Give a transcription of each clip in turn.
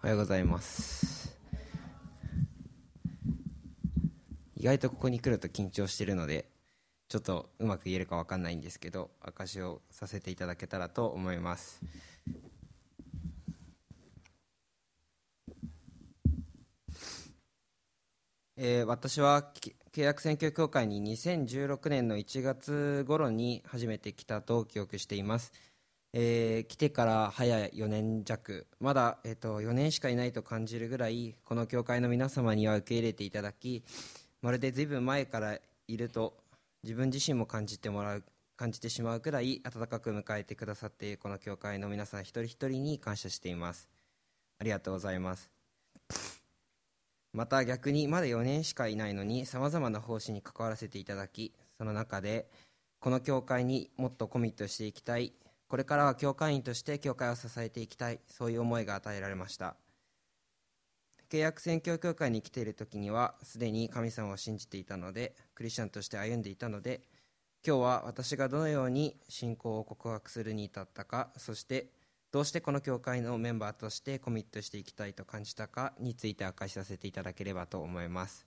おはようございます。意外とここに来ると緊張してるのでちょっとうまく言えるか分かんないんですけど証しをさせていただけたらと思います。えー私は契約選挙協会に2016年の1月頃に初めて来たと記憶しています、えー来てから早4年弱。まだ、えー、と4年しかいないと感じるぐらいこの教会の皆様には受け入れていただきまるでずいぶん前からいると自分自身も感じてもらう感じてしまうくらい温かく迎えてくださっているこの教会の皆さん一人一人に感謝しています。ありがとうございます。また逆にまだ4年しかいないのにさまざまな奉仕に関わらせていただきその中でこの教会にもっとコミットしていきたいこれからは教会員として教会を支えていきたいそういう思いが与えられました。契約宣教協会に来ている時にはすでに神様を信じていたのでクリスチャンとして歩んでいたので今日は私がどのように信仰を告白するに至ったかそしてどうしてこの教会のメンバーとしてコミットしていきたいと感じたかについて明かしさせていただければと思います。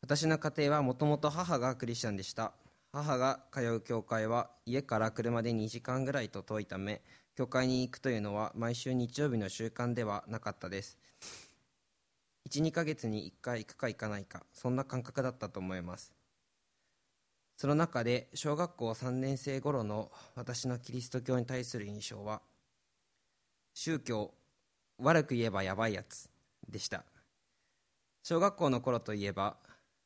私の家庭はもともと母がクリスチャンでした。母が通う教会は家から車で2時間ぐらいと遠いため教会に行くというのは毎週日曜日の習慣ではなかったです。12ヶ月に1回行くか行かないかそんな感覚だったと思います。その中で小学校3年生頃の私のキリスト教に対する印象は宗教悪く言えばやばいやつでした。小学校の頃といえば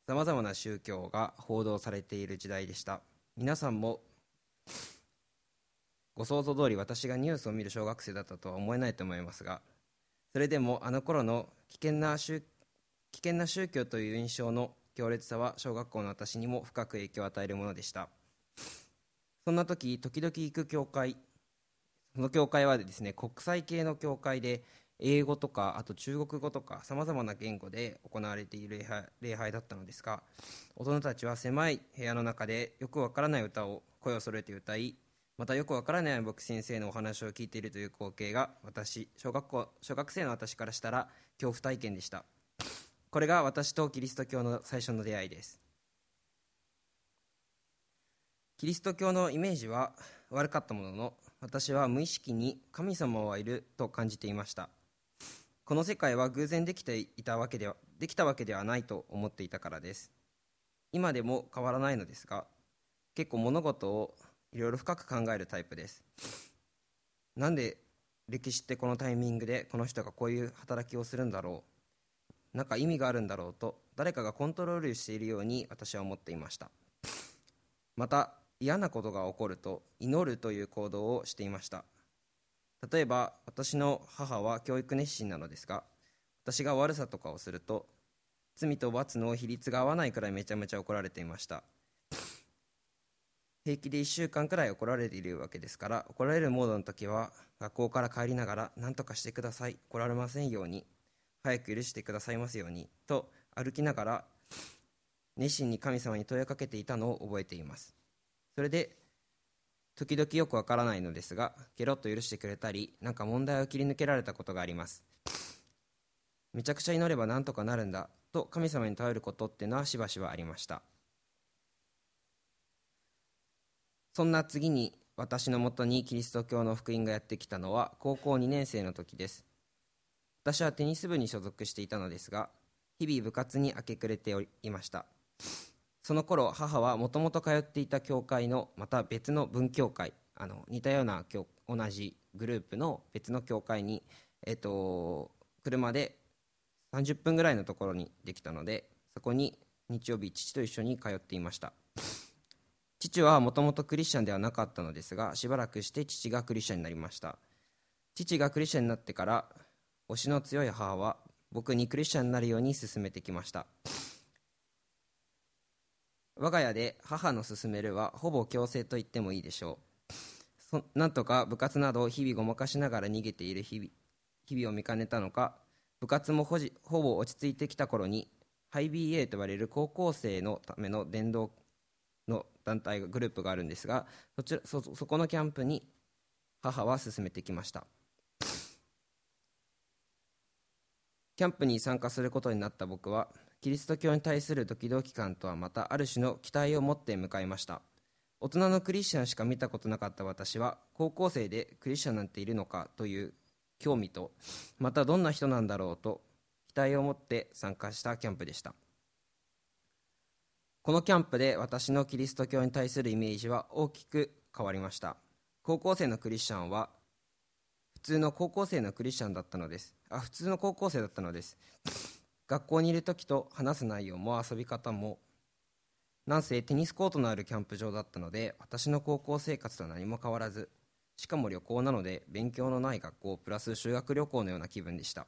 さまざまな宗教が報道されている時代でした。皆さんもご想像通り私がニュースを見る小学生だったとは思えないと思いますがそれでもあの頃の危険な宗危険な宗教という印象の強烈さは小学校の私にも深く影響を与えるものでした。そんな時時々行く教会その教会はですね国際系の教会で英語とかあと中国語とかさまざまな言語で行われている礼拝礼拝だったのですが大人たちは狭い部屋の中でよくわからない歌を声を揃えて歌いまたよくわからない牧師先生のお話を聞いているという光景が私小学校小学生の私からしたら恐怖体験でした。これが私とキリスト教の最初の出会いです。キリスト教のイメージは悪かったものの私は無意識に神様はいると感じていました。この世界は偶然できていたわけではできたわけではないと思っていたからです。今でも変わらないのですが結構物事をいろいろ深く考えるタイプです。なんで歴史ってこのタイミングでこの人がこういう働きをするんだろう？なんか意味があるんだろうと誰かがコントロールしているように私は思っていました。また嫌なことが起こると祈るという行動をしていました。例えば私の母は教育熱心なのですが私が悪さとかをすると罪と罰の比率が合わないくらいめちゃめちゃ怒られていました。平気で1週間くらい怒られているわけですから怒られるモードの時は学校から帰りながら何とかしてください怒られませんように早く許してくださいますようにと歩きながら熱心に神様に問いかけていたのを覚えています。それで時々よくわからないのですがケロッと許してくれたりなんか問題を切り抜けられたことがあります。めちゃくちゃ祈ればなんとかなるんだと神様に頼ることってのはしばしばありました。そんな次に私のもとにキリスト教の福音がやってきたのは高校2年生の時です。私はテニス部に所属していたのですが日々部活に明け暮れていました。その頃母はもともと通っていた教会のまた別の分教会あの似たような教同じグループの別の教会に、えっと、車で30分ぐらいのところにできたのでそこに日曜日父と一緒に通っていました。父はもともとクリスチャンではなかったのですがしばらくして父がクリスチャンになりました。父がクリスチャンになってから推しの強い母は僕にクリスチャンになるように勧めてきました。我が家で母の勧めるはほぼ強制と言ってもいいでしょう。なんとか部活などを日々ごまかしながら逃げている日々日々を見かねたのか部活もほほぼ落ち着いてきた頃にハイ BA と呼ばれる高校生のための電動の団体グループがあるんですがそちらそそこのキャンプに母は勧めてきました。キャンプに参加することになった僕はキリスト教に対するドキドキ感とはまたある種の期待を持って向かいました。大人のクリスチャンしか見たことなかった私は高校生でクリスチャンなんているのかという興味とまたどんな人なんだろうと期待を持って参加したキャンプでした。このキャンプで私のキリスト教に対するイメージは大きく変わりました。高校生のクリスチャンは普通の高校生のクリスチャンだったのです。あ普通の高校生だったのです。学校にいる時と話す内容も遊び方もなんせテニスコートのあるキャンプ場だったので私の高校生活とは何も変わらずしかも旅行なので勉強のない学校プラス修学旅行のような気分でした。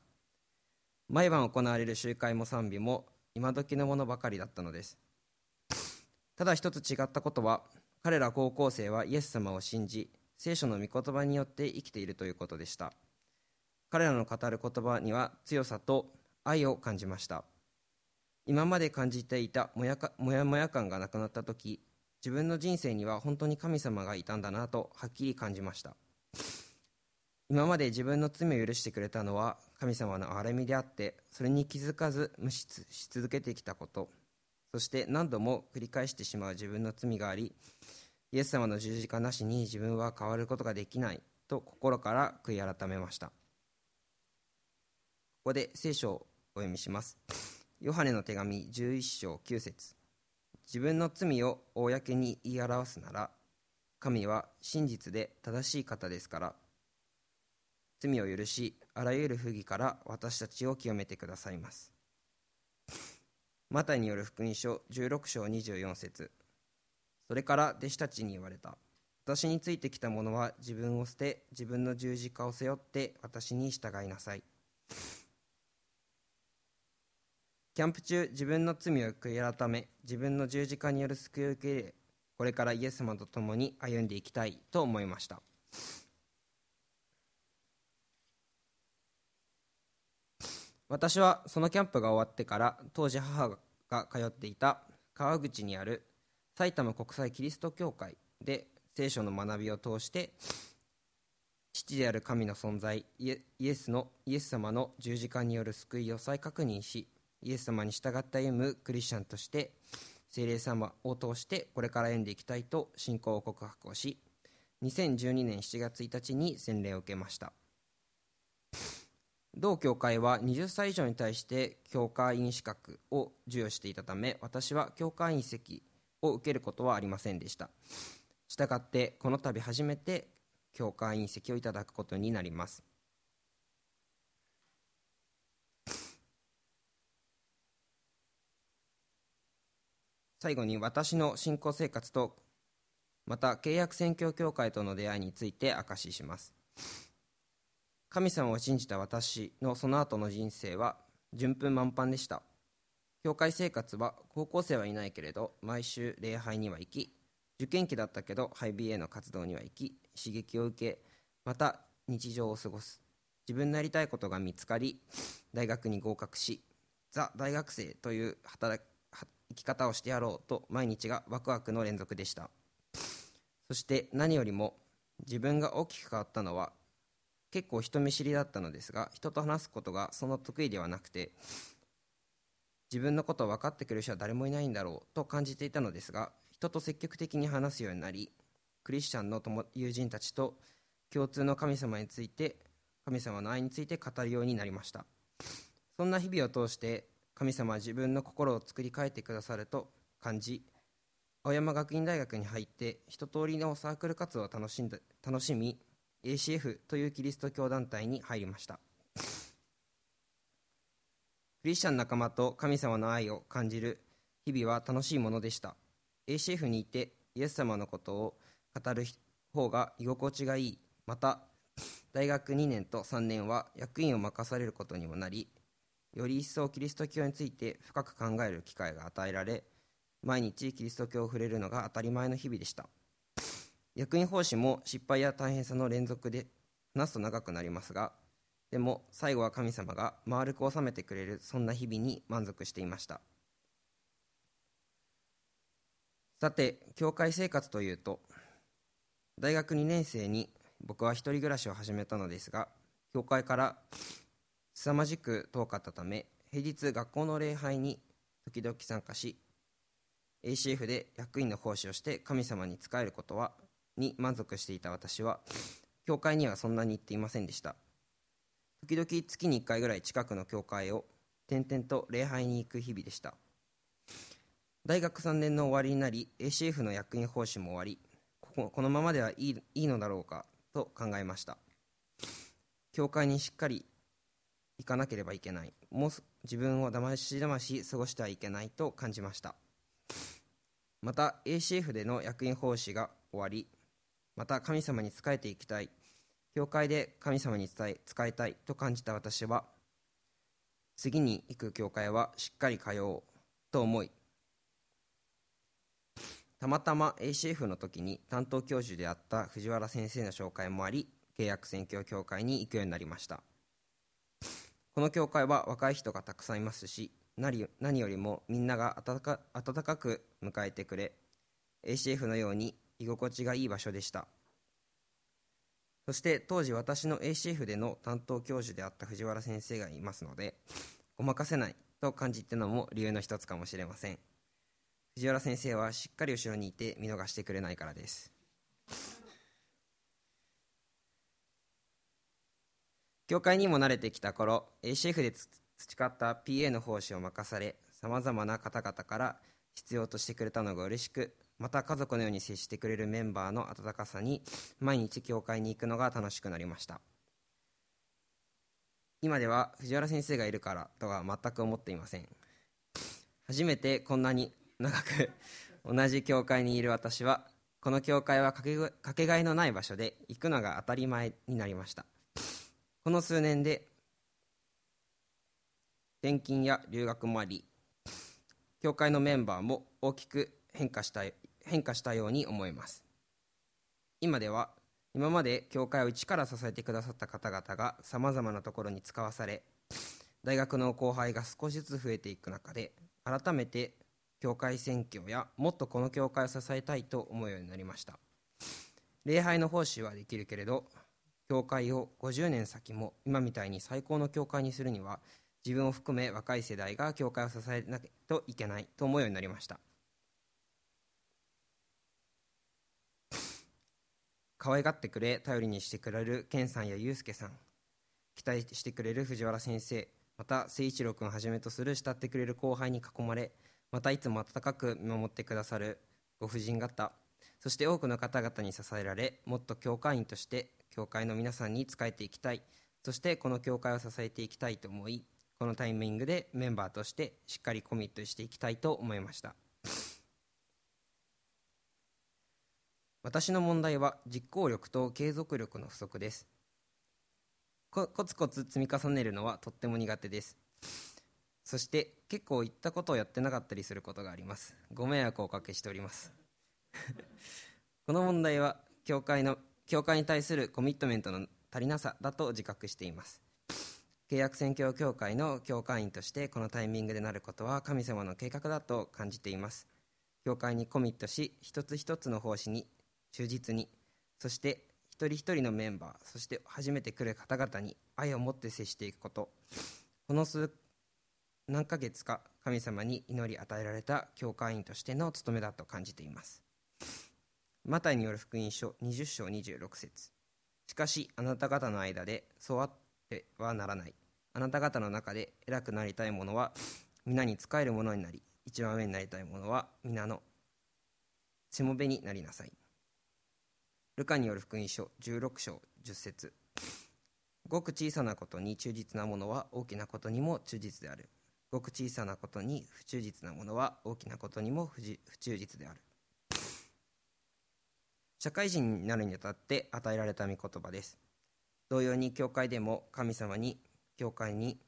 毎晩行われる集会も賛美も今時のものばかりだったのです。ただ一つ違ったことは彼ら高校生はイエス様を信じ聖書の御言葉によって生きているということでした。彼らの語る言葉には強さと愛を感じました。今まで感じていたもやかもやもや感がなくなった時自分の人生には本当に神様がいたんだなとはっきり感じました。今まで自分の罪を許してくれたのは神様の憐れみであってそれに気づかず無視し続けてきたこと。そして何度も繰り返してしまう自分の罪がありイエス様の十字架なしに自分は変わることができないと心から悔い改めました。ここで聖書お読みします。ヨハネの手紙11章9節。自分の罪を公に言い表すなら神は真実で正しい方ですから。罪を許しあらゆる不義から私たちを清めてくださいます。マタイによる福音書16章24節。それから弟子たちに言われた。私についてきた者は自分を捨て自分の十字架を背負って私に従いなさい。キャンプ中自分の罪を悔い改め自分の十字架による救いを受け入れこれからイエス様と共に歩んでいきたいと思いました。私はそのキャンプが終わってから当時母が通っていた川口にある埼玉国際キリスト教会で聖書の学びを通して父である神の存在イエスのイエス様の十字架による救いを再確認しイエス様に従って歩むクリスチャンとして聖霊様を通してこれから歩んでいきたいと信仰を告白をし2012年7月1日に洗礼を受けました。同教会は20歳以上に対して教会員資格を授与していたため私は教会員席を受けることはありませんでした。したがってこの度初めて教会員席をいただくことになります。最後に私の信仰生活とまた契約宣教協会との出会いについて明かしします。神様を信じた私のその後の人生は順風満帆でした。教会生活は高校生はいないけれど毎週礼拝には行き受験期だったけどハイビエの活動には行き刺激を受けまた日常を過ごす。自分のやりたいことが見つかり大学に合格しザ大学生という働生き方をしてやろうと毎日がワクワクの連続でした。そして何よりも自分が大きく変わったのは結構人見知りだったのですが人と話すことがその得意ではなくて自分のことを分かってくれる人は誰もいないんだろうと感じていたのですが人と積極的に話すようになりクリスチャンの友友人たちと共通の神様について神様の愛について語るようになりました。そんな日々を通して神様は自分の心を作り変えてくださると感じ青山学院大学に入って一通りのサークル活動を楽しんだ楽しみ ACF というキリスト教団体に入りました。クリスチャン仲間と神様の愛を感じる日々は楽しいものでした。ACF にいてイエス様のことを語る方が居心地がいい。また大学2年と3年は役員を任されることにもなりより一層キリスト教について深く考える機会が与えられ毎日キリスト教を触れるのが当たり前の日々でした。役員奉仕も失敗や大変さの連続で話すと長くなりますがでも最後は神様が丸く収めてくれるそんな日々に満足していました。さて教会生活というと大学2年生に僕は一人暮らしを始めたのですが教会から凄まじく遠かったため平日学校の礼拝に時々参加し ACF で役員の奉仕をして神様に仕えることはに満足していた私は教会にはそんなに行っていませんでした。時々月に1回ぐらい近くの教会を転々と礼拝に行く日々でした。大学3年の終わりになり ACF の役員報酬も終わりこここのままではいいいいのだろうかと考えました。教会にしっかり行かなければいけない。もう自分をだましだまし過ごしてはいけないと感じました。また ACF での役員奉仕が終わりまた神様に仕えていきたい。教会で神様に伝え使いたいと感じた私は次に行く教会はしっかり通おうと思いたまたま ACF の時に担当教授であった藤原先生の紹介もあり契約宣教協会に行くようになりました。この教会は若い人がたくさんいますし何よりもみんなが温か温かく迎えてくれ ACF のように居心地がいい場所でした。そして当時私の ACF での担当教授であった藤原先生がいますのでごまかせないと感じてのも理由の一つかもしれません。藤原先生はしっかり後ろにいて見逃してくれないからです。教会にも慣れてきた頃 ACF で培った PA の奉仕を任されさまざまな方々から必要としてくれたのが嬉しくまた家族のように接してくれるメンバーの温かさに毎日教会に行くのが楽しくなりました。今では藤原先生がいるからとは全く思っていません。初めてこんなに長く同じ教会にいる私はこの教会はかけがえのない場所で行くのが当たり前になりました。この数年で転勤や留学もあり教会のメンバーも大きく変化した変化したように思います。今では今まで教会を一から支えてくださった方々がさまざまなところに使わされ大学の後輩が少しずつ増えていく中で改めて教会選挙やもっとこの教会を支えたいと思うようになりました。礼拝の奉仕はできるけれど教会を50年先も今みたいに最高の教会にするには自分を含め若い世代が教会を支えなきゃといけないと思うようになりました。可愛がってくれ頼りにしてくれる健さんや祐介さん期待してくれる藤原先生また誠一郎君をはじめとする慕ってくれる後輩に囲まれまたいつも温かく見守ってくださるご婦人方そして多くの方々に支えられもっと教会員として教会の皆さんに仕えていきたい。そしてこの教会を支えていきたいと思いこのタイミングでメンバーとしてしっかりコミットしていきたいと思いました。私の問題は実行力と継続力の不足です。コツコツ積み重ねるのはとっても苦手です。そして結構言ったことをやってなかったりすることがあります。ご迷惑をおかけしております。この問題は教会の教会に対するコミットメントの足りなさだと自覚しています。契約宣教協会の教会員としてこのタイミングでなることは神様の計画だと感じています。教会にコミットし一つ一つの奉仕に忠実にそして一人一人のメンバーそして初めて来る方々に愛を持って接していくこと。この数何ヶ月か神様に祈り与えられた教会員としての務めだと感じています。マタイによる福音書20章26節。しかしあなた方の間でそうあってはならない。あなた方の中で偉くなりたい者は皆に仕える者になり一番上になりたい者は皆のしもべになりなさい。ルカによる福音書16章10節。ごく小さなことに忠実な者は大きなことにも忠実である。ごく小さなことに不忠実な者は大きなことにも不忠実である。社会人になるにあたって与えられた御言葉です。同様に教会でも神様に教会に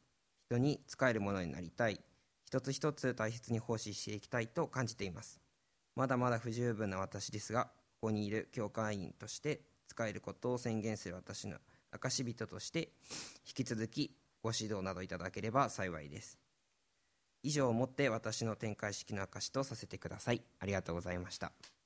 人に仕えるものになりたい。一つ一つ大切に奉仕していきたいと感じています。まだまだ不十分な私ですがここにいる教会員として使えることを宣言する私の証人として引き続きご指導などいただければ幸いです。以上をもって私の展開式の証とさせてください。ありがとうございました。